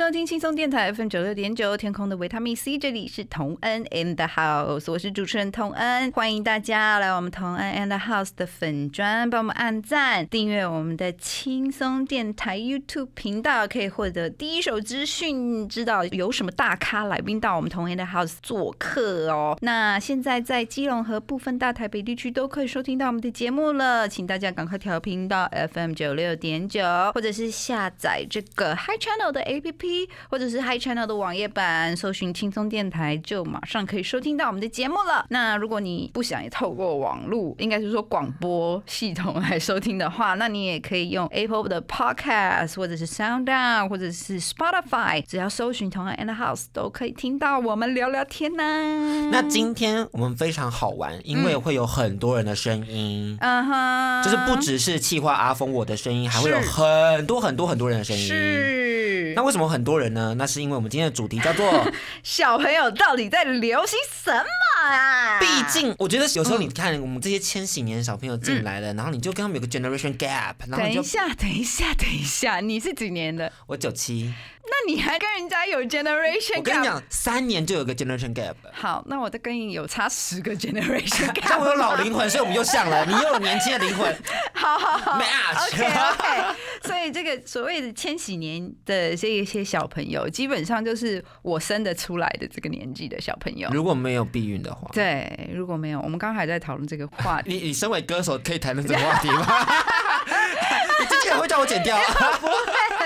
收听轻松电台 FM 九六点九天空的维他命 C，这里是同恩 in the house，我是主持人同恩，欢迎大家来我们同恩 in the house 的粉砖，帮我们按赞、订阅我们的轻松电台 YouTube 频道，可以获得第一手资讯，知道有什么大咖来宾到我们同恩 in the house 做客哦。那现在在基隆和部分大台北地区都可以收听到我们的节目了，请大家赶快调频到 FM 九六点九，或者是下载这个 Hi Channel 的 APP，或者是 Hi Channel 的网页版，搜寻轻松电台，就马上可以收听到我们的节目了。那如果你不想透过网络，应该是说广播系统来收听的话，那你也可以用 Apple 的 Podcast，或者是 Sound On，或者是 Spotify，只要搜寻同样 and house 都可以听到我们聊聊天呢、那今天我们非常好玩，因为会有很多人的声音，嗯哼，就是不只是气化阿峰我的声音，还会有很多很多很多人的声音。是。那为什么很多人呢？那是因为我们今天的主题叫做，小朋友到底在流行什么啊？毕竟我觉得有时候你看我们这些千禧年小朋友进来了，然后你就跟他们有个 generation gap，然后你就等一下，等一下，等一下，你是几年的？我九七，那你还跟人家有 generation？我跟你讲，三年就有个 generation gap。好，那我再跟你有差十个 generation gap。但我有老灵魂，所以我们又像了。你又有年轻的灵魂好好好，match。OK OK，所以这个所谓的千禧年的这一些小朋友，基本上就是我生得出来的这个年纪的小朋友。如果没有避孕的话，对，如果没有，我们刚刚还在讨论这个话题。你你身为歌手可以谈论这个话题吗？你之前会叫我剪掉，不会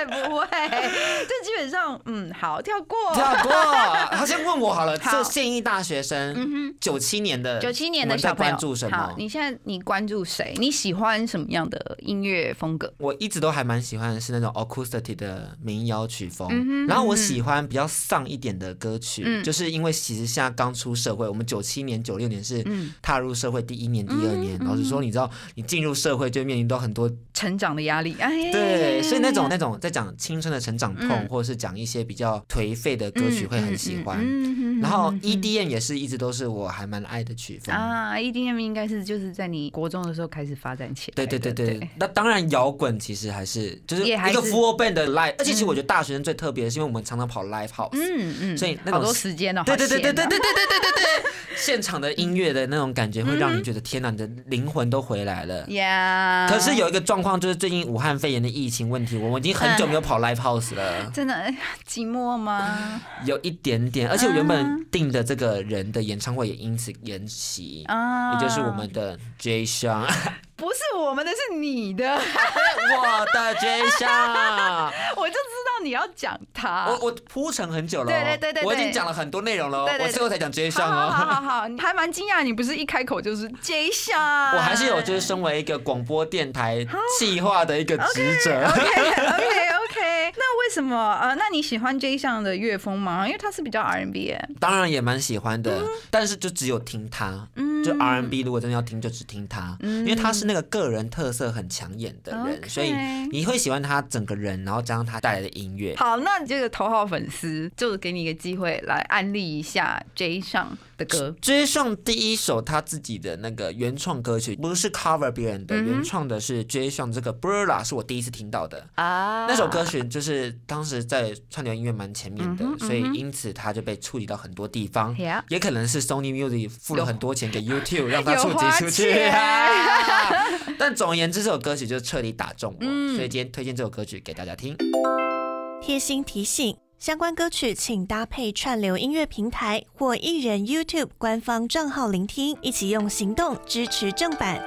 不会，这基本上嗯好跳过。跳过。他先问我好了，好这现役大学生，九七年的，九七年的小朋友关注什么，？你现在你关注谁？你喜欢什么样的音乐风格？我一直都还蛮喜欢的是那种 acoustic 的民谣曲风，嗯然后我喜欢比较丧一点的歌曲，嗯就是因为其实现在刚出社会，我们九七年、九六年是嗯踏入社会第一年、第二年。老实说，你知道，你进入社会就面临到很多成长的压力，哎，对，所以那种那种在讲青春的成长痛，嗯或者是讲一些比较颓废的歌曲，会很喜欢。嗯然后 EDM 也是一直都是我还蛮爱的曲风。啊，EDM 应该是就是在你国中的时候开始发展起来对的。对对对，那当然摇滚其实还是就是一个 full band 的 live，而且其实我觉得大学生最特别的是因为我们常常跑 live house，嗯嗯，所以那种好多时间哦，对对对对对对对对对对对，现场的音乐的那种感觉会让你觉得天哪，你的灵魂都回来了。呀。可是有一个状况，就是最近武汉肺炎的疫情问题，我们已经很久没有跑 live house 了。真的哎寂寞吗？有一点点，而且我原嗯本定的这个人的演唱会也因此延期，啊，也就是我们的 J 香，不是我们的，是你的，我的 J 香，我就知道你要讲他。我我铺陈很久了、哦，对对对对对我已经讲了很多内容了、我最后才讲 J 香好好好哦。好好，你还蛮惊讶，你不是一开口就是 J 项，我还是有就是身为一个广播电台企划的一个职责。OK OK OK，那为什么呃，那你喜欢 J 项的乐风吗？因为他是比较 R&B 耶。当然也蛮喜欢的，但是就只有听他，嗯就 R&B 如果真的要听，就只听他，因为他是那个个人特色很抢眼的人所以你会喜欢他整个人，然后加上他带来的音乐。好，那你这个头号粉丝就给你一个机会来安利一下 J 上的歌。追上第一首他自己的那个原创歌曲，不是 cover 别人的，原创的是追上这个 Burla，是我第一次听到的。啊那首歌曲就是当时在串流音乐蛮前面的，所以因此他就被触及到很多地方。也可能是 Sony Music 付了很多钱给 YouTube 让他触及出去、钱 但总而言之，这首歌曲就彻底打中我，嗯所以今天推荐这首歌曲给大家听。贴心提醒：相关歌曲请搭配串流音乐平台或艺人 YouTube 官方账号聆听，一起用行动支持正版。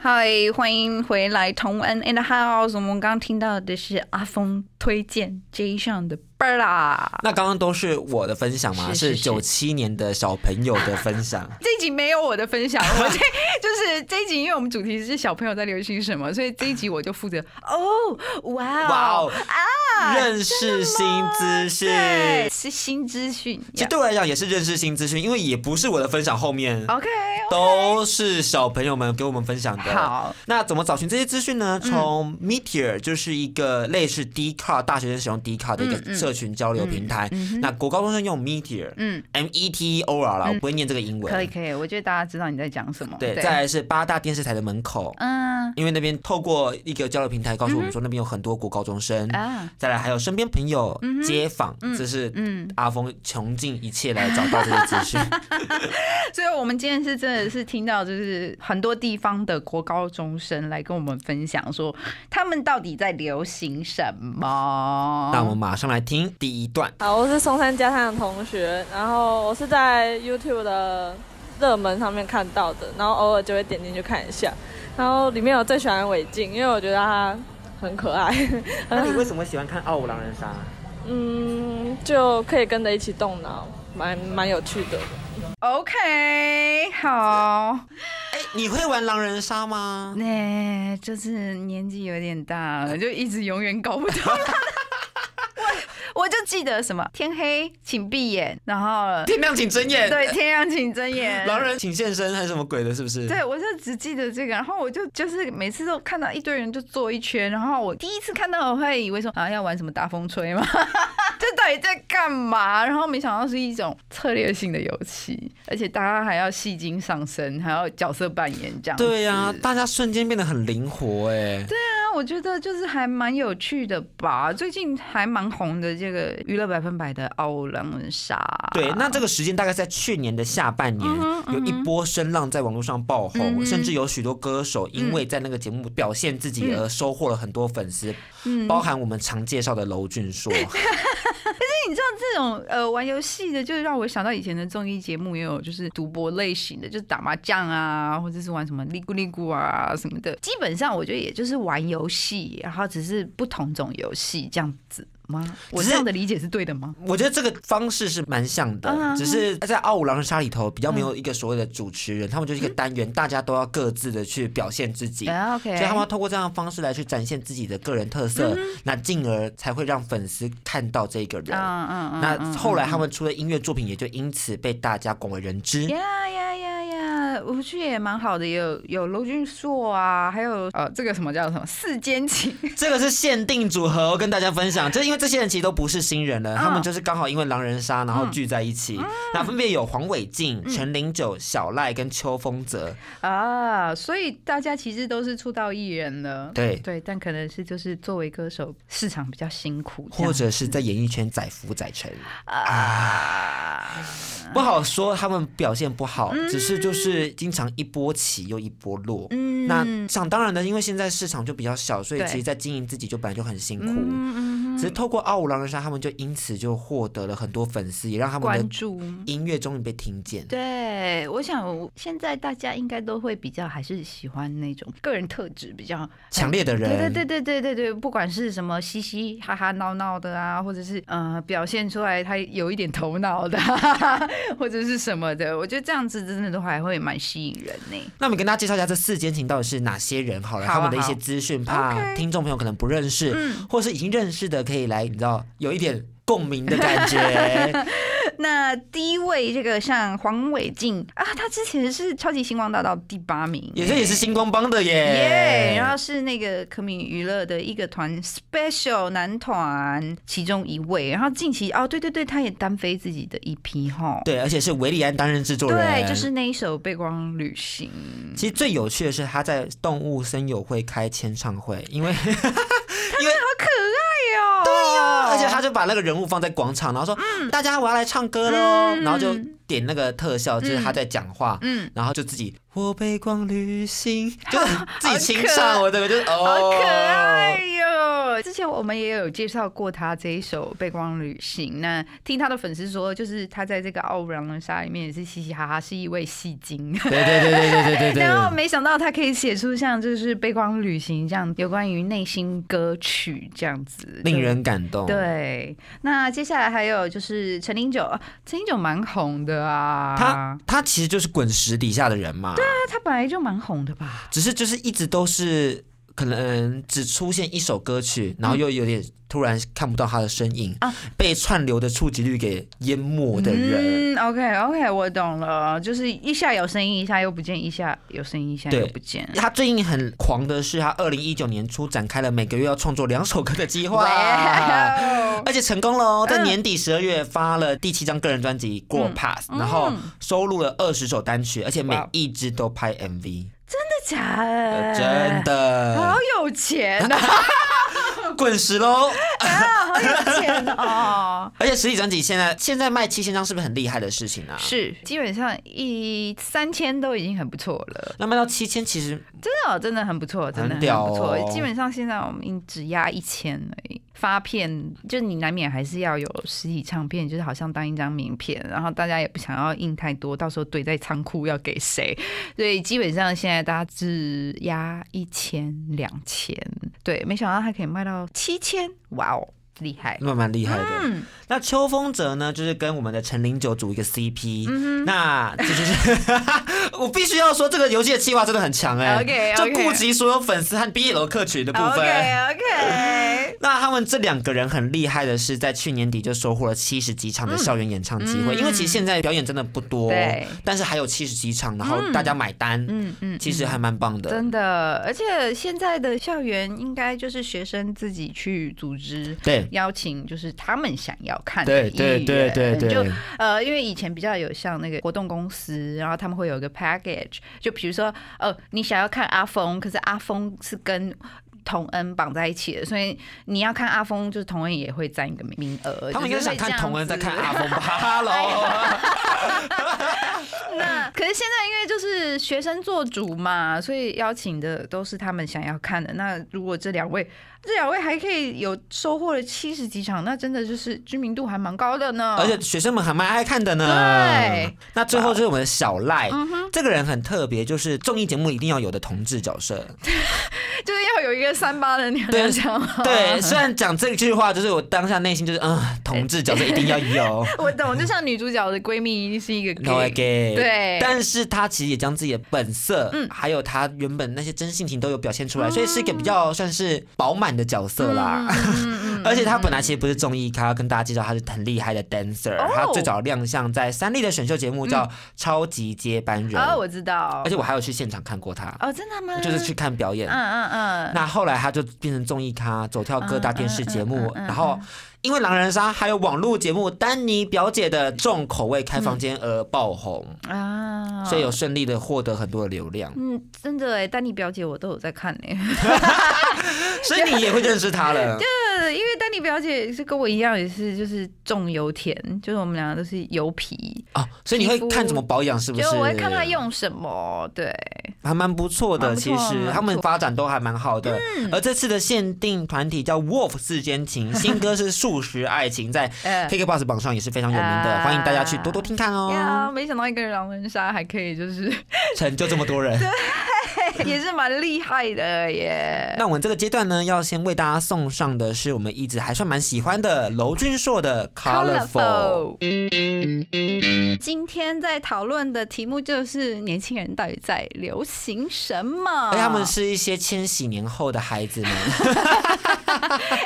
嗨，欢迎回来，同恩 and house，。我们刚刚听到的是阿峰推荐 J 上的 Bella。那刚刚都是我的分享嘛，是九七年的小朋友的分享。这一集没有我的分享，我这 就是这一集，因为我们主题是小朋友在流行什么，所以这一集我就负责哦，哇哦哇哦，啊，认识新资讯。新资讯。其实对我来讲也是认识新资讯，因为也不是我的分享，后面 OK，都是小朋友们给我们分享的。好，那怎么找寻这些资讯呢？从 Meteor 就是一个类似 d c a r 大学生使用 d c a r 的一个社群交流平台。那国高中生用 Meteor，嗯，M E T O R 啦，我不会念这个英文。可以可以，我觉得大家知道你在讲什么。对，再来是八大电视台的门口，嗯。因为那边透过一个交流平台告诉我们说，那边有很多国高中生。啊，再来还有身边朋友、街坊，这是嗯，阿峰穷尽一切来找到这些资讯。所以我们今天是真的是听到，就是很多地方的国高中生来跟我们分享说，他们到底在流行什么。那我们马上来听第一段。好，我是松山家乡的同学，然后我是在 YouTube 的热门上面看到的，然后偶尔就会点进去看一下，然后里面我最喜欢韦静，因为我觉得她很可爱，那你为什么喜欢看《傲五狼人杀》？嗯，就可以跟着一起动脑，蛮蛮有趣的。OK，好，哎，你会玩狼人杀吗？那、就是年纪有点大了，就一直永远搞不懂。我我就记得什么天黑请闭眼，然后天亮请睁眼。对，天亮请睁眼，狼人请现身还是什么鬼的？是不是？对，我就只记得这个，然后我就就是每次都看到一堆人就坐一圈，然后我第一次看到我会以为说啊要玩什么大风吹吗？这到底在干嘛？然后没想到是一种策略性的游戏，而且大家还要戏精上身，还要角色扮演这样。对呀、大家瞬间变得很灵活哎。对，那我觉得就是还蛮有趣的吧。最近还蛮红的这个娱乐百分百的奥狼人杀。对，那这个时间大概在去年的下半年，有一波声浪在网络上爆红，甚至有许多歌手因为在那个节目表现自己而收获了很多粉丝，包含我们常介绍的娄俊硕。你知道这种呃玩游戏的，就让我想到以前的综艺节目也有，就是赌博类型的，就是打麻将啊，或者是玩什么利咕利咕啊什么的。基本上我觉得也就是玩游戏，然后只是不同种游戏这样子吗？我这样的理解是对的吗？我觉得这个方式是蛮像的，嗯只是在《傲五狼人杀》里头比较没有一个所谓的主持人，他们就是一个单元，大家都要各自的去表现自己。所以他们要透过这样的方式来去展现自己的个人特色，那进而才会让粉丝看到这个人。嗯嗯嗯，那后来他们出的音乐作品也就因此被大家广为人知。呀呀呀呀，我觉得也蛮好的，有有娄俊硕啊，还有呃这个什么叫什么四间情，这个是限定组合，我跟大家分享，就因为这些人其实都不是新人了，他们就是刚好因为狼人杀，然后聚在一起。那分别有黄伟晋、陈零九、小赖跟邱风泽。啊，所以大家其实都是出道艺人了，对。对，但可能是就是作为歌手市场比较辛苦，或者是在演艺圈载浮载沉，啊，不好说他们表现不好，只是就是经常一波起又一波落。嗯那想当然的，因为现在市场就比较小，所以其实在经营自己就本来就很辛苦。嗯嗯只是透过《傲五狼人杀》，他们就因此就获得了很多粉丝，也让他们的。音乐终于被听见。对，我想现在大家应该都会比较还是喜欢那种个人特质比较强烈的人，对对对对对对对，不管是什么嘻嘻哈哈闹闹的啊，或者是呃表现出来他有一点头脑的、啊，或者是什么的，我觉得这样子真的都还会蛮吸引人呢。那我们跟大家介绍一下这四间情到底是哪些人好了，好啊他们的一些资讯，怕听众朋友可能不认识，嗯。或是已经认识的，可以来，你知道有一点共鸣的感觉。那第一位这个像黄伟晋啊，他之前是超级星光大道第八名，也是也是星光帮的耶。耶然后是那个可米娱乐的一个团 Special 男团其中一位，然后近期哦，对对对，他也单飞自己的一批哈，对，而且是维利安担任制作人。对，就是那一首《背光旅行》。其实最有趣的是他在动物森友会开签唱会，因为因为可爱哦、对呀、而且他就把那个人物放在广场，然后说、大家我要来唱歌喽，然后就点那个特效，就是他在讲话，嗯，然后就自己我背光旅行，就 是自己清唱，我这个就是哦，好可爱哟！之前我们也有介绍过他这一首《背光旅行》。那听他的粉丝说，就是他在这个《傲然良杀》里面也是嘻嘻哈哈，是一位戏精。对对对对对对对,對。然后没想到他可以写出像就是《背光旅行》这样有关于内心歌曲这样子，令人感动。对。那接下来还有就是陈林九，陈林九蛮红的啊。他他其实就是滚石底下的人嘛。对啊，他本来就蛮红的吧。只是就是一直都是。可能只出现一首歌曲，然后又有点突然看不到他的身影，啊。被串流的触及率给淹没的人。嗯，OK OK，我懂了，就是一下有声音，一下又不见，一下有声音，一下又不见。他最近很狂的是，他二零一九年初展开了每个月要创作两首歌的计划，而且成功了哦，在嗯。年底十二月发了第七张个人专辑《Grow Pass》，然后收录了二十首单曲，而且每一支都拍 MV，假的？真的好有钱啊！滚石喽！好有钱哦！而且实体专辑现在现在卖七千张，是不是很厉害的事情啊？。是，基本上一三千都已经很不错了，那卖到七千，其实真的哦，真的很不错，真的很不错。哦基本上现在我们只压一千而已。发片就你难免还是要有实体唱片，就是好像当一张名片，然后大家也不想要印太多，到时候堆在仓库要给谁？所以基本上现在大家只压一千、两千，对，没想到它可以卖到七千，哇哦，厉害！那蛮厉害的。嗯，那秋风泽呢，就是跟我们的陈零九组一个 CP，、那嗯这就是 我必须要说，这个游戏的计划真的很强哎、OK，OK 就顾及所有粉丝和 BL 客群的部分。OK OK，那他们这两个人很厉害的是，在去年底就收获了七十几场的校园演唱机会，嗯。因为其实现在表演真的不多，对。但是还有七十几场，然后大家买单，嗯嗯，其实还蛮棒的。真的，而且现在的校园应该就是学生自己去组织。对。邀请就是他们想要看的对艺人，对对对。就，呃，因为以前比较有像那个活动公司，然后他们会有一个 package，就比如说，呃，你想要看阿峰，可是阿峰是跟童恩绑在一起的，所以你要看阿峰，就是童恩也会占一个名额。他们应该想看同恩在看阿峰吧？Hello，那可是现在因为就是学生做主嘛，所以邀请的都是他们想要看的。那如果这两位，这两位还可以有收获了七十几场，那真的就是知名度还蛮高的呢。而且学生们还蛮爱看的呢。对，那最后就是我们的小赖，这个人很特别，就是综艺节目一定要有的同志角色。就是要有一个三八的娘对娘腔。对，虽然讲这句话，就是我当下内心就是，嗯，同志角色一定要有。我懂，就像女主角的闺蜜一定是一个 gay。gay，对但是她其实也将自己的本色，嗯还有她原本那些真性情都有表现出来，所以是一个比较算是饱满的角色啦。嗯而且她本来其实不是综艺咖，跟大家介绍她是很厉害的 dancer，、哦他最早亮相在三立的选秀节目叫《超级接班人》哦，我知道。而且我还有去现场看过他，哦，真的吗？就是去看表演。嗯嗯嗯。那后来他就变成综艺咖，走跳各大电视节目，然后因为狼人杀还有网络节目《丹尼表姐的重口味开房间》而爆红，啊，所以有顺利的获得很多的流量，嗯，真的哎，丹尼表姐我都有在看呢。所以你也会认识她了。对，因为丹尼表姐是跟我一样，也是就是重油田，就是我们两个都是油皮，哦，所以你会看怎么保养，是不是？就是我会看她，用什么。对，还蛮不错的。其实他们发展都还蛮好的。而这次的限定团体叫 Wolf 世间情，新歌是素食爱情，在 呃 KKBOX 榜上也是非常有名的，啊欢迎大家去多多听看呀，哦。没想到一个狼人杀还可以，就是成就这么多人。也是蛮厉害的耶。那我们这个阶段呢，要先为大家送上的是我们一直还算蛮喜欢的娄俊硕的 Colorful。今天在讨论的题目就是年轻人到底在流行什么？哎他们是一些千禧年后的孩子们。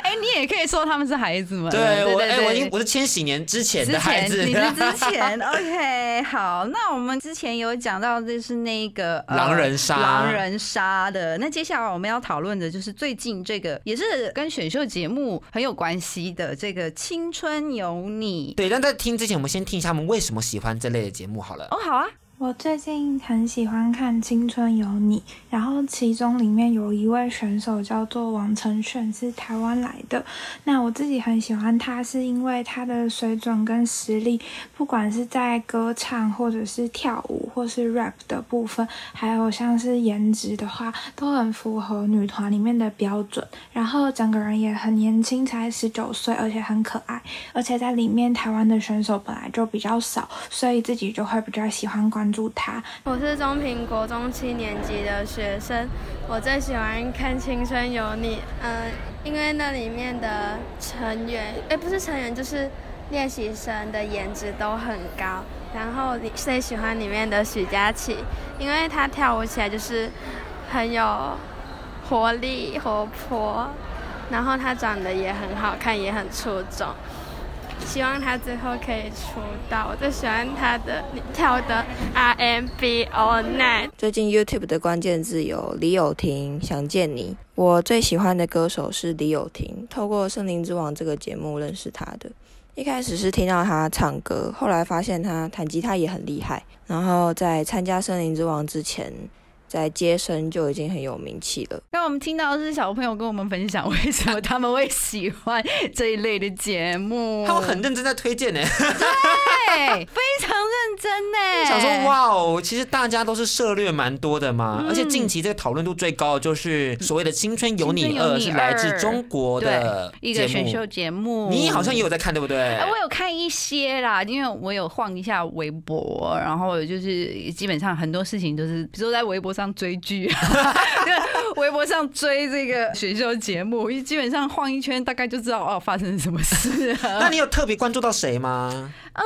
哎、你也可以说他们是孩子们。对我，我已经我是千禧年之前的孩子。你是之前，OK，好，那我们之前有讲到就是那个、呃狼人杀狼人杀的。那接下来我们要讨论的就是最近这个也是跟选秀节目很有关系的这个《青春有你》。对，但在听之前，我们先听一下他们为什么喜欢这类的节目好了。哦，好啊，我最近很喜欢看《青春有你》，然后其中里面有一位选手叫做王承炫，是台湾来的。那我自己很喜欢他，是因为他的水准跟实力，不管是在歌唱或者是跳舞或是 rap 的部分，还有像是颜值的话，都很符合女团里面的标准。然后整个人也很年轻，才十九岁，而且很可爱。而且在里面台湾的选手本来就比较少，所以自己就会比较喜欢观注他。我是中平国中七年级的学生，我最喜欢看《青春有你》，嗯，因为那里面的成员，哎，不是成员，就是练习生的颜值都很高。然后你最喜欢里面的许佳琪，因为她跳舞起来就是很有活力、活泼，然后她长得也很好看，也很出众。希望他最后可以出道。我最喜欢他的跳的 R&B All Night。最近 YouTube 的关键字有李友廷、想见你。我最喜欢的歌手是李友廷，透过《森林之王》这个节目认识他的。一开始是听到他唱歌，后来发现他弹吉他也很厉害。然后在参加《森林之王》之前。在接生就已经很有名气了。那我们听到的是小朋友跟我们分享为什么他们会喜欢这一类的节目，他们很认真在推荐呢，对，非常认真呢。想说哇哦，其实大家都是涉略蛮多的嘛，而且近期这个讨论度最高的就是所谓的《青春有你二》，是来自中国的一个选秀节目。你好像也有在看，对不对？哎我有看一些啦，因为我有晃一下微博，然后就是基本上很多事情都是，比如说在微博上。追剧，微博上追这个选秀节目，基本上晃一圈，大概就知道哦发生什么事。那你有特别关注到谁吗？嗯，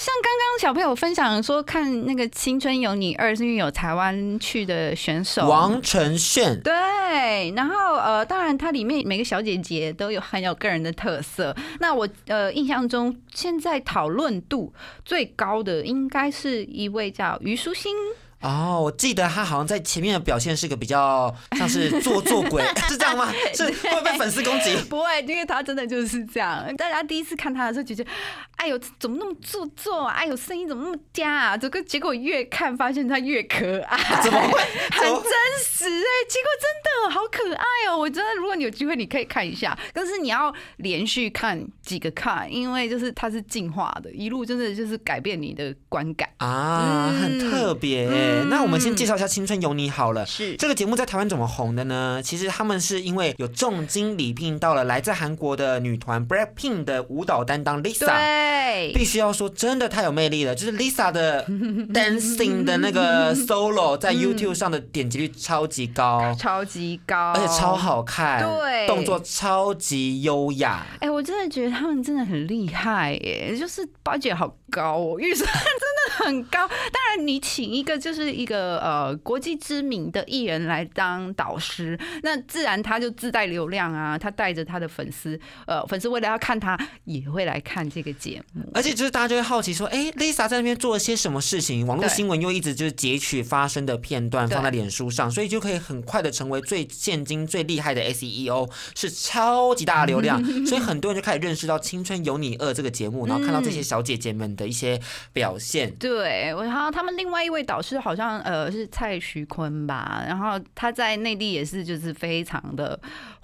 像刚刚小朋友分享说，看那个《青春有你二》，是因为有台湾去的选手王承炫。对，然后呃，当然它里面每个小姐姐都有很有个人的特色。那我呃印象中，现在讨论度最高的应该是一位叫虞书欣。哦，我记得他好像在前面的表现是个比较 像是做做鬼，是这样吗？是会被粉丝攻击？不会，因为他真的就是这样。大家第一次看他的时候就觉得，哎呦，怎么那么做作啊？哎呦，声音怎么那么嗲啊？这个结果越看发现他越可爱，怎么会？很真实哎，结果真的好可爱哦！我真的，如果你有机会，你可以看一下，但是你要连续看几个看，因为就是它是进化的，一路真的就是改变你的观感啊，很特别。那我们先介绍一下《青春有你》好了。是这个节目在台湾怎么红的呢？其实他们是因为有重金礼聘到了来自韩国的女团 Blackpink 的舞蹈担当 Lisa。对，必须要说，真的太有魅力了。就是 Lisa 的 dancing 的那个 solo 在 YouTube 上的点击率超级高，超级高，而且超好看，对，动作超级优雅。哎，我真的觉得他们真的很厉害耶，就是 budget 好高哦，预算很高。当然，你请一个就是。一个呃国际知名的艺人来当导师，那自然他就自带流量啊，他带着他的粉丝，呃，粉丝为了要看他，也会来看这个节目。而且就是大家就会好奇说，哎，Lisa 在那边做了些什么事情？网络新闻又一直就是截取发生的片段放在脸书上，所以就可以很快的成为最现今最厉害的 SEO，是超级大的流量。所以很多人就开始认识到《青春有你二》这个节目，然后看到这些小姐姐们的一些表现。对，对，我然后他们另外一位导师。好像呃是蔡徐坤吧，然后他在内地也是就是非常的。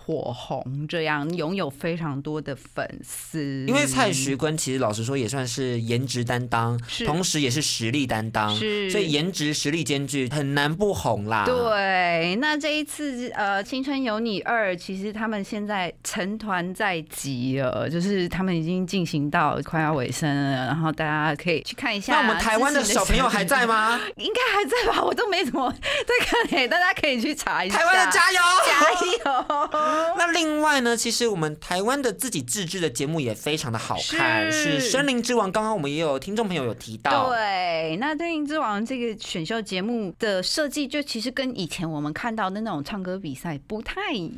火红这样拥有非常多的粉丝，因为蔡徐坤其实老实说也算是颜值担当，同时也是实力担当，是，所以颜值实力兼具，很难不红啦。对，那这一次呃《青春有你二》，其实他们现在成团在即了，就是他们已经进行到快要尾声了，然后大家可以去看一下。那我们台湾的小朋友还在吗？应该还在吧，我都没怎么在看，大家可以去查一下。台湾的加油，加油！那另外呢，其实我们台湾的自己自制的节目也非常的好看，是《森林之王》。刚刚我们也有听众朋友有提到，对，那《森林之王》这个选秀节目的设计，就其实跟以前我们看到的那种唱歌比赛不太一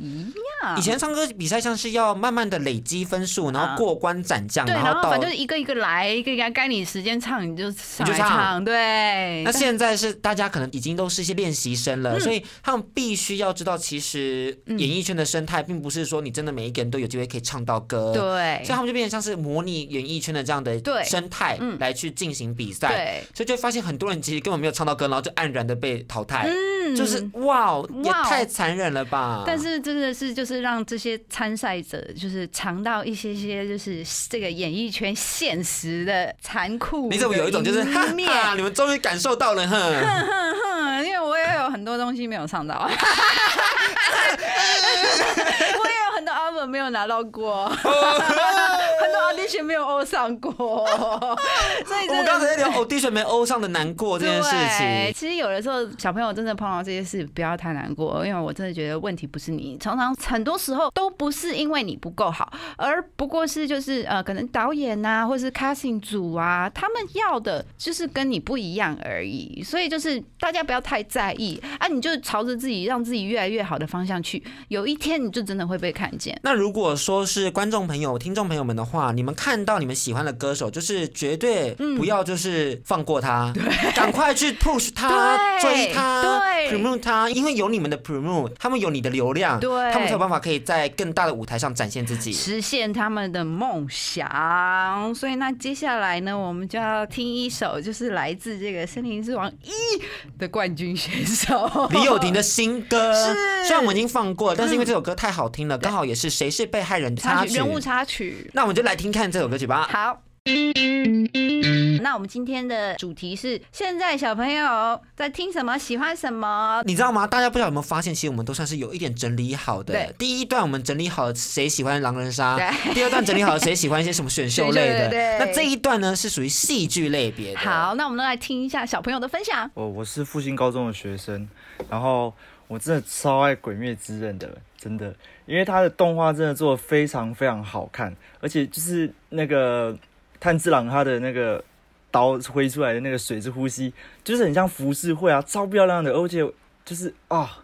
样。以前唱歌比赛像是要慢慢的累积分数，然后过关斩将，然后反正一个一个来，一个一个该你时间唱你就上来唱。对。那现在是大家可能已经都是一些练习生了，所以他们必须要知道，其实演艺圈的生态。态，并不是说你真的每一个人都有机会可以唱到歌。对所以他们就变成像是模拟演艺圈的这样的对生态嗯来去进行比赛，对，所以就发现很多人其实根本没有唱到歌，然后就黯然的被淘汰，嗯就是哇，也哇太残忍了吧！但是真的是就是让这些参赛者就是尝到一些些就是这个演艺圈现实的残酷。你怎么有一种就是哈？哈，你们终于感受到了，哼。哼哼，因为我也有很多东西没有唱到，我也有很多阿文没有拿到过，audition 没有欧上过，所以我们刚才在聊 audition 没欧上的难过这件事对，情。其实有的时候小朋友真的碰到这些事，不要太难过，因为我真的觉得问题不是你，常常很多时候都不是因为你不够好，而不过是就是呃，可能导演呐、或是 casting 组啊，他们要的就是跟你不一样而已，所以就是大家不要太在意啊，你就朝着自己让自己越来越好的方向去，有一天你就真的会被看见。那如果说是观众朋友、听众朋友们的话，你们看到你们喜欢的歌手，就是绝对不要就是放过他，赶快去 push 他、追他、对 promote 他，因为有你们的 promote，他们有你的流量，对他们才有办法可以在更大的舞台上展现自己。实现他们的梦想。所以那接下来呢，我们就要听一首，就是来自这个《森林之王一》的冠军选手李友廷的新歌，是虽然我们已经放过了，但是因为这首歌太好听了，刚好也是《谁是被害人》的。插曲人物插曲。那我们就来听看这首歌曲吧。好。那我们今天的主题是：现在小朋友在听什么？喜欢什么？你知道吗？大家不知道有没有发现，其实我们都算是有一点整理好的对。第一段我们整理好了谁喜欢狼人杀，第二段整理好了谁喜欢一些什么选秀类的。对那这一段呢是属于戏剧类别的。好，那我们都来听一下小朋友的分享。我我是复兴高中的学生，然后我真的超爱《鬼灭之刃》的，真的，因为他的动画真的做的非常非常好看，而且就是那个炭治郎他的那个刀挥出来的那个水之呼吸，就是很像浮世绘啊，超漂亮的，而且就是啊。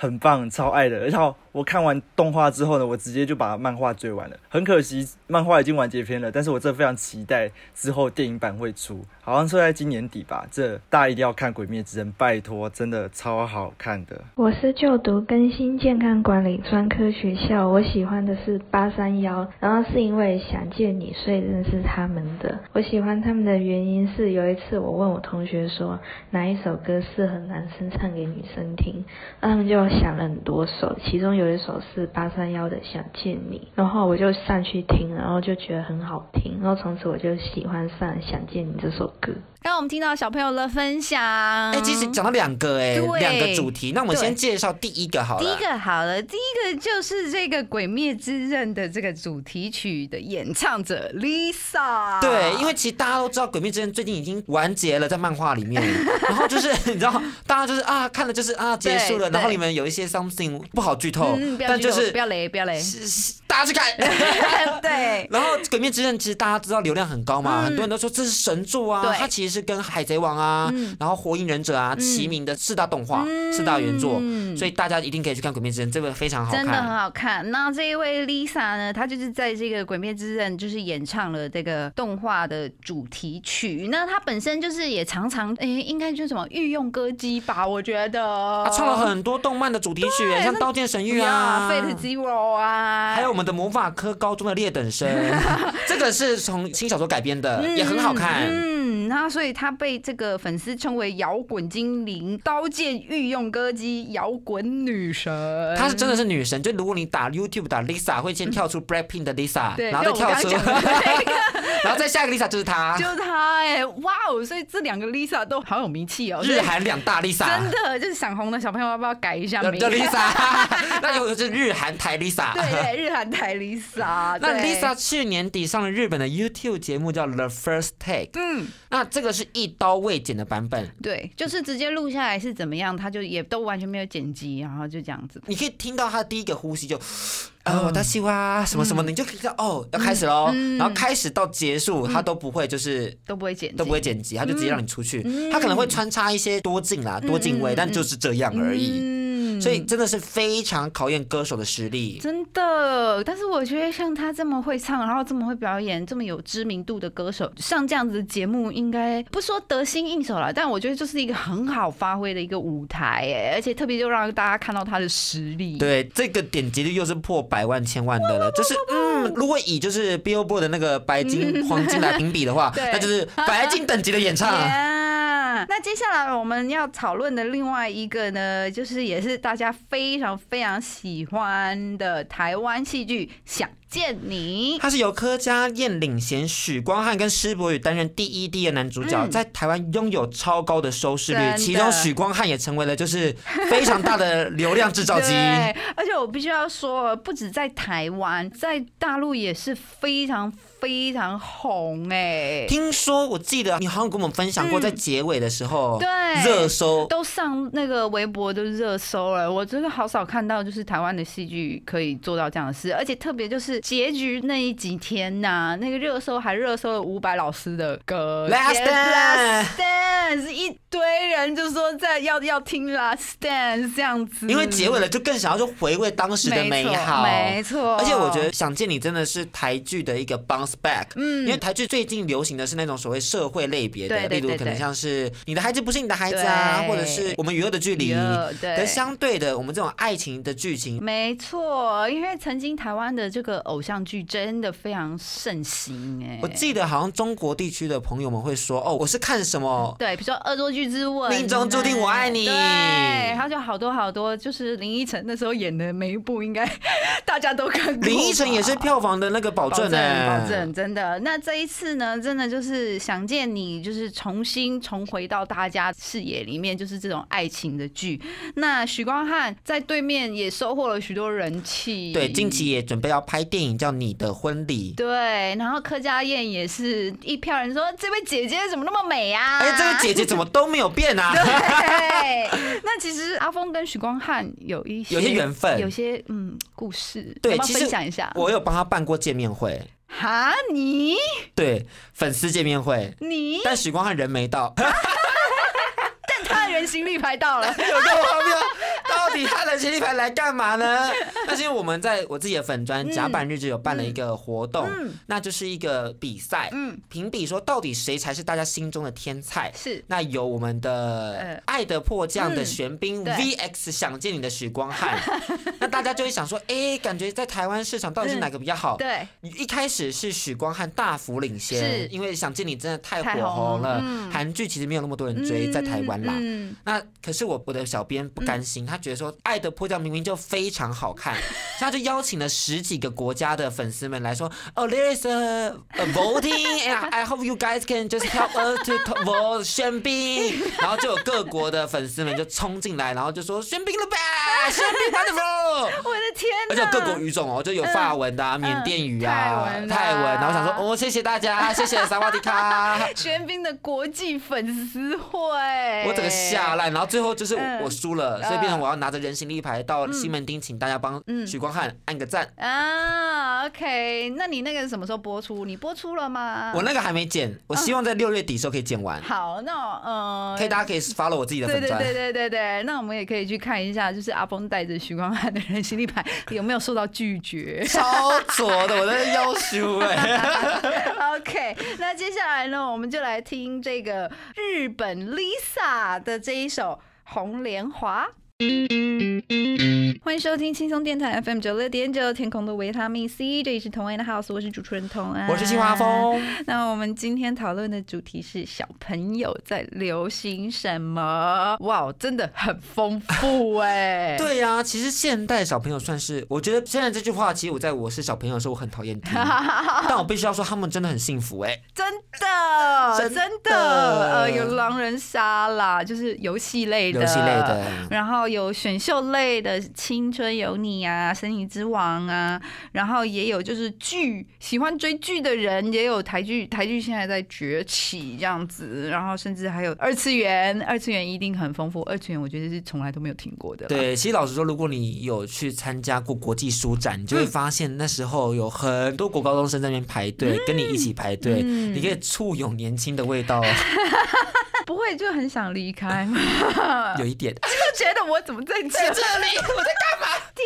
很棒，超爱的。然后我看完动画之后呢，我直接就把漫画追完了。很可惜，漫画已经完结篇了，但是我真的非常期待之后电影版会出，好像说在今年底吧。这大家一定要看《鬼灭之刃》，拜托，真的超好看的。我是就读更新健康管理专科学校，我喜欢的是八三幺，然后是因为想见你，所以认识他们的。我喜欢他们的原因是，有一次我问我同学说哪一首歌适合男生唱给女生听，那他们就想了很多首，其中有一首是八三幺的《想见你》，然后我就上去听，然后就觉得很好听，然后从此我就喜欢上《想见你》这首歌。刚刚我们听到小朋友的分享，哎、其实讲到两个哎、对两个主题，那我们先介绍第一个好了。第一个好了，第一个就是这个《鬼灭之刃》的这个主题曲的演唱者 Lisa。对，因为其实大家都知道《鬼灭之刃》最近已经完结了，在漫画里面，然后就是你知道，大家就是啊看了就是啊结束了，然后你们有一些 something 不好剧透，嗯，不要但就是不要雷，不要雷。是是 大家去看。对，然后《鬼灭之刃》其实大家知道流量很高嘛，嗯很多人都说这是神作啊对，它其实是跟《海贼王》啊，嗯然后《火影忍者》啊齐名的四大动画、嗯四大原作，嗯所以大家一定可以去看《鬼灭之刃》，这个非常好看。真的很好看。那这一位 Lisa 呢，她就是在这个《鬼灭之刃》就是演唱了这个动画的主题曲。那她本身就是也常常诶、应该就是什么御用歌姬吧？我觉得她唱了很多动漫的主题曲，对像《刀剑神域》呀啊，，Fate Zero 啊，还有我们的魔法科高中的劣等生，这个是从轻小说改编的，也很好看。嗯，那所以他被这个粉丝称为摇滚精灵、刀剑御用歌姬、摇滚女神。她是真的是女神，就如果你打 YouTube 打 Lisa，会先跳出 Blackpink 的 Lisa，对然后再跳出，然后再下一个 Lisa 就是她，就是她哎、哇哦！所以这两个 Lisa 都好有名气哦，日韩两大 Lisa，真的就是想红的小朋友要不要改一下名？叫叫 Lisa，那有是日韩台 Lisa。对对，日韩台 Lisa。那 Lisa 去年底上了日本的 YouTube 节目叫 The First Take，嗯，那这个是一刀未剪的版本，对，就是直接录下来是怎么样，他就也都完全没有剪辑，然后就这样子。你可以听到他第一个呼吸就，呃，我的希望什么什么的，你就可以知道哦，要开始喽。嗯然后开始到结束，他都不会就是都不会剪，都不会剪辑，他就直接让你出去嗯。他可能会穿插一些多镜啦、多镜位，但就是这样而已。所以真的是非常考验歌手的实力。真的，但是我觉得像他这么会唱，然后这么会表演，这么有知名度的歌手，上这样子的节目，应该不说得心应手了，但我觉得就是一个很好发挥的一个舞台，哎，而且特别就让大家看到他的实力。对，这个点击率又是破百万、千万的了。就是，嗯，如果以就是 Billboard 的那个白金、黄金来评比的话，那就是白金等级的演唱。Yeah 那接下来我们要讨论的另外一个呢，就是也是大家非常非常喜欢的台湾戏剧《想见你》。他是由柯佳燕领衔，许光汉跟施柏宇担任第一、第二男主角，嗯。在台湾拥有超高的收视率，的。其中许光汉也成为了就是非常大的流量制造机。对，而且我必须要说，不止在台湾，在大陆也是非常非常红哎、听说我记得你好像跟我们分享过，嗯。在结尾的时候，对热搜。都上那个微博都热搜了，我真的好少看到，就是台湾的戏剧可以做到这样的事，而且特别就是结局那一几天呐、那个热搜还热搜了伍佰老师的歌 Last 结 Dance Last Dance，一堆人就说在要要听 Last Dance 这样子，因为结尾了，就更想要去回味当时的美好，没错，而且我觉得《想见你》真的是台剧的一个 bounce back，嗯因为台剧最近流行的是那种所谓社会类别的，例如可能像是你的孩子不是你的孩子啊，或者是我们娱乐的距离。娱乐对可相对的，我们这种爱情的剧情，没错，因为曾经台湾的这个偶像剧真的非常盛行哎，我记得好像中国地区的朋友们会说，哦，我是看什么。对，比如说《恶作剧之吻》，命中注定我爱你对，他就好多好多，就是林依晨那时候演的每一部，应该 大家都看过。林依晨也是票房的那个保保证哎、保证，真的。那这一次呢，真的就是想见你，就是重新重回到大家视野里面，就是这种爱情的剧。那许光汉在对面也收获了许多人气，对，近期也准备要拍电影叫《你的婚礼》。对，然后柯佳燕也是一票人说这位姐姐怎么那么美啊？哎，这位姐姐怎么都没有变啊？对，那其实阿峰跟许光汉有一些有些缘分有些嗯故事，对，要要其实分享一下。我有帮他办过见面会，哈，你对，粉丝见面会，你，但许光汉人没到。但他的人形立牌到了，有个荒谬，到底他的行李牌来干嘛呢？那是因为我们在我自己的粉专嗯甲板日志有办了一个活动，嗯那就是一个比赛，嗯，评比说到底谁才是大家心中的天才。是。那有我们的呃。爱的迫降的嗯玄彬对。VX 想见你的许光汉，那大家就会想说，哎，感觉在台湾市场到底是哪个比较好？对，一开始是许光汉大幅领是。先，因为想见你真的太太火红了韩剧其实没有那么多人追，在台湾啦。嗯，那可是我我的小编不甘心，他觉得说《爱的迫降》明明就非常好看，他就邀请了十几个国家的粉丝们来说，哦、t h e r e is a, a voting. And I hope you guys can just help us to vote. 玄彬，然后就有各国的粉丝们就冲进来，然后就说玄彬 the best，玄彬 wonderful。我的天哪，而且有各国语种哦，就有法文的、啊、缅甸语啊、泰文啊。泰文，然后想说哦，谢谢大家，谢谢萨瓦迪卡。玄彬的国际粉丝会，我整个吓烂，然后最后就是嗯。我输了，所以变成我要拿着人形立牌到西门町，请大家帮嗯许光汉按个赞。啊，OK，那你那个什么时候播出？你播出了吗？我那个还没剪，我希望在六月底的时候可以剪完，好，那呃，可以大家可以 follow 我自己的粉砖。对对对对对对，那我们也可以去看一下，就是阿峰带着许光汉的人形立牌有没有受到拒绝。超左的，我在要求哎。OK，那接下来呢，我们就来听这个日本 Lisa 的这一首《红莲华》。Música 欢迎收听轻松电台 FM 九六点九，天空的维他命 C，这里是同安的 House，我是主持人同安，我是青华峰。那我们今天讨论的主题是小朋友在流行什么？哇，真的很丰富哎、对呀、其实现代小朋友算是，我觉得现在这句话，其实我在我是小朋友的时候，我很讨厌听，但我必须要说，他们真的很幸福哎、真的，真的。真的，呃，有狼人杀啦，就是游戏类的，游戏类的。然后有选秀类的，《青春有你》啊，《森林之王》啊，然后也有就是剧，喜欢追剧的人也有台剧，台剧现在在崛起这样子，然后甚至还有二次元，二次元一定很丰富，二次元我觉得是从来都没有听过的，，对，其实老实说，如果你有去参加过国际书展，你就会发现那时候有很多国高中生在那边排队，跟你一起排队，嗯你可以簇拥年轻的味道。不会就很想离开吗？有一点。就觉得我怎么在这在这里，我在干嘛？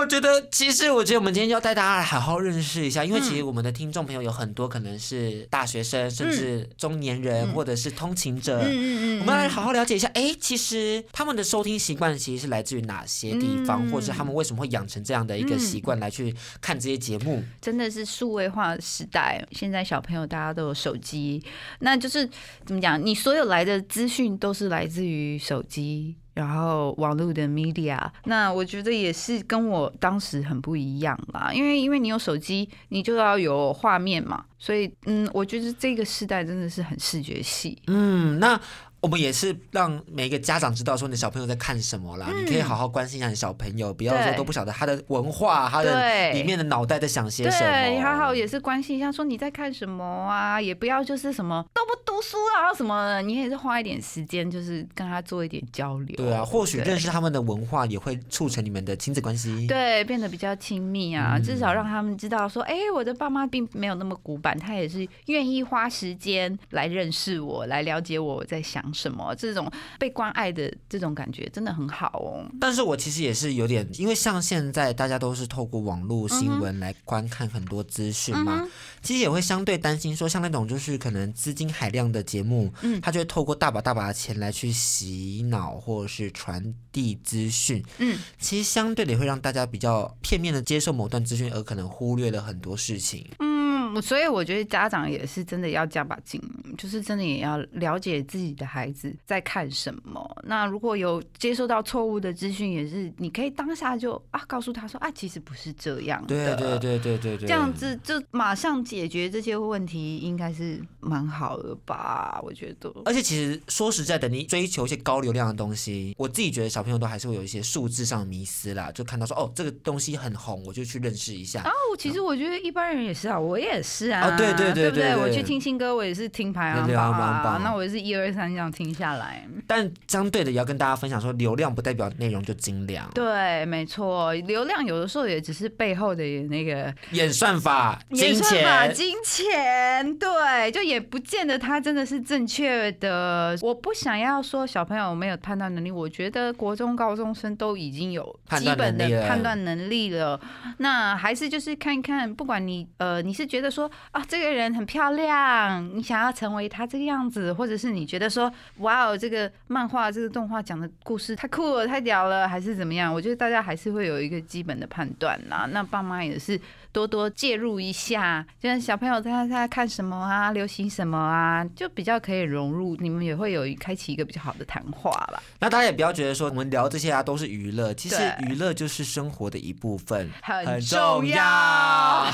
我觉得，其实我觉得我们今天要带大家来好好认识一下，因为其实我们的听众朋友有很多可能是大学生，甚至中年人，或者是通勤者。嗯嗯嗯。我们来好好了解一下，哎，其实他们的收听习惯其实是来自于哪些地方，或者是他们为什么会养成这样的一个习惯来去看这些节目？真的是数位化时代，现在小朋友大家都有手机，那就是怎么讲？你所有来的资讯都是来自于手机。然后网络的 media，那我觉得也是跟我当时很不一样啦，因为因为你有手机，你就要有画面嘛，所以嗯，我觉得这个时代真的是很视觉系。嗯，那。我们也是让每一个家长知道说你的小朋友在看什么啦，你可以好好关心一下你小朋友，不要说都不晓得他的文化，他的里面的脑袋在想些什么。对，好好也是关心一下，说你在看什么啊，也不要就是什么都不读书啊什么的，你也是花一点时间，就是跟他做一点交流。对啊，或许认识他们的文化也会促成你们的亲子关系，对，变得比较亲密啊。至少让他们知道说，哎，我的爸妈并没有那么古板，他也是愿意花时间来认识我，来了解我在想。什么这种被关爱的这种感觉真的很好哦。但是我其实也是有点，因为像现在大家都是透过网络新闻来观看很多资讯嘛，其实也会相对担心说，像那种就是可能资金海量的节目，嗯，他就会透过大把大把的钱来去洗脑或者是传递资讯，嗯，其实相对的会让大家比较片面的接受某段资讯，而可能忽略了很多事情，嗯。所以我觉得家长也是真的要加把劲，就是真的也要了解自己的孩子在看什么。那如果有接收到错误的资讯，也是你可以当下就啊告诉他说啊，其实不是这样的。对对对对对对，这样子就马上解决这些问题，应该是蛮好的吧？我觉得。而且其实说实在的，你追求一些高流量的东西，我自己觉得小朋友都还是会有一些数字上的迷思啦，就看到说哦这个东西很红，我就去认识一下。哦，其实我觉得一般人也是啊，我也。是啊，对对对对对，我去听新歌，我也是听排行榜，那我也是一二三这样听下来。但相对的，也要跟大家分享说，流量不代表内容就精良。对，没错，流量有的时候也只是背后的那个演算法、演算法、金钱。对，就也不见得它真的是正确的。我不想要说小朋友没有判断能力，我觉得国中高中生都已经有基本的判断能力了。那还是就是看一看，不管你呃，你是觉得。说啊，这个人很漂亮，你想要成为他这个样子，或者是你觉得说，哇哦，这个漫画、这个动画讲的故事太酷了、太屌了，还是怎么样？我觉得大家还是会有一个基本的判断啦。那爸妈也是。多多介入一下，就是小朋友他他在看什么啊，流行什么啊，就比较可以融入，你们也会有开启一个比较好的谈话吧。那大家也不要觉得说我们聊这些啊都是娱乐，其实娱乐就是生活的一部分，很重要，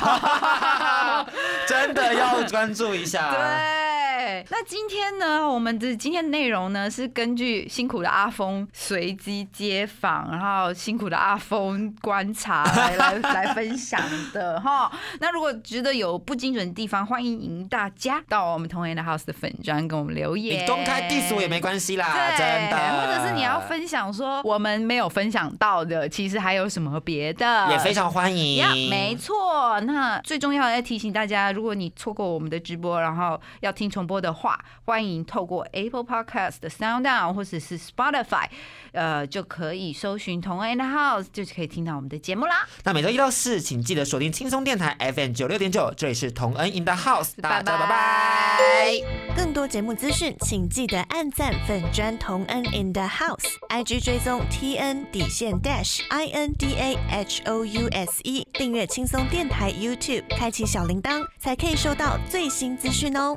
真的要关注一下。对。那今天呢，我们的今天内容呢是根据辛苦的阿峰随机接访，然后辛苦的阿峰观察来 来来分享的哈。那如果觉得有不精准的地方，欢迎大家到我们同源的 house 的粉专跟我们留言。你公开 diss 我也没关系啦，真的。或者是你要分享说我们没有分享到的，其实还有什么别的，也非常欢迎。没错，那最重要要提醒大家，如果你错过我们的直播，然后要听重播。的话，欢迎透过 Apple Podcast 的 SoundOn 或者是 Spotify，呃，就可以搜寻同恩的 House，就可以听到我们的节目啦。那每周一到四，请记得锁定轻松电台 FM 九六点九，这里是同恩 in the House，大家拜拜。更多节目资讯，请记得按赞粉砖同恩 in the House，IG 追踪 TN 底线 Dash I N D A H O U S E，订阅轻松电台 YouTube，开启小铃铛，才可以收到最新资讯哦。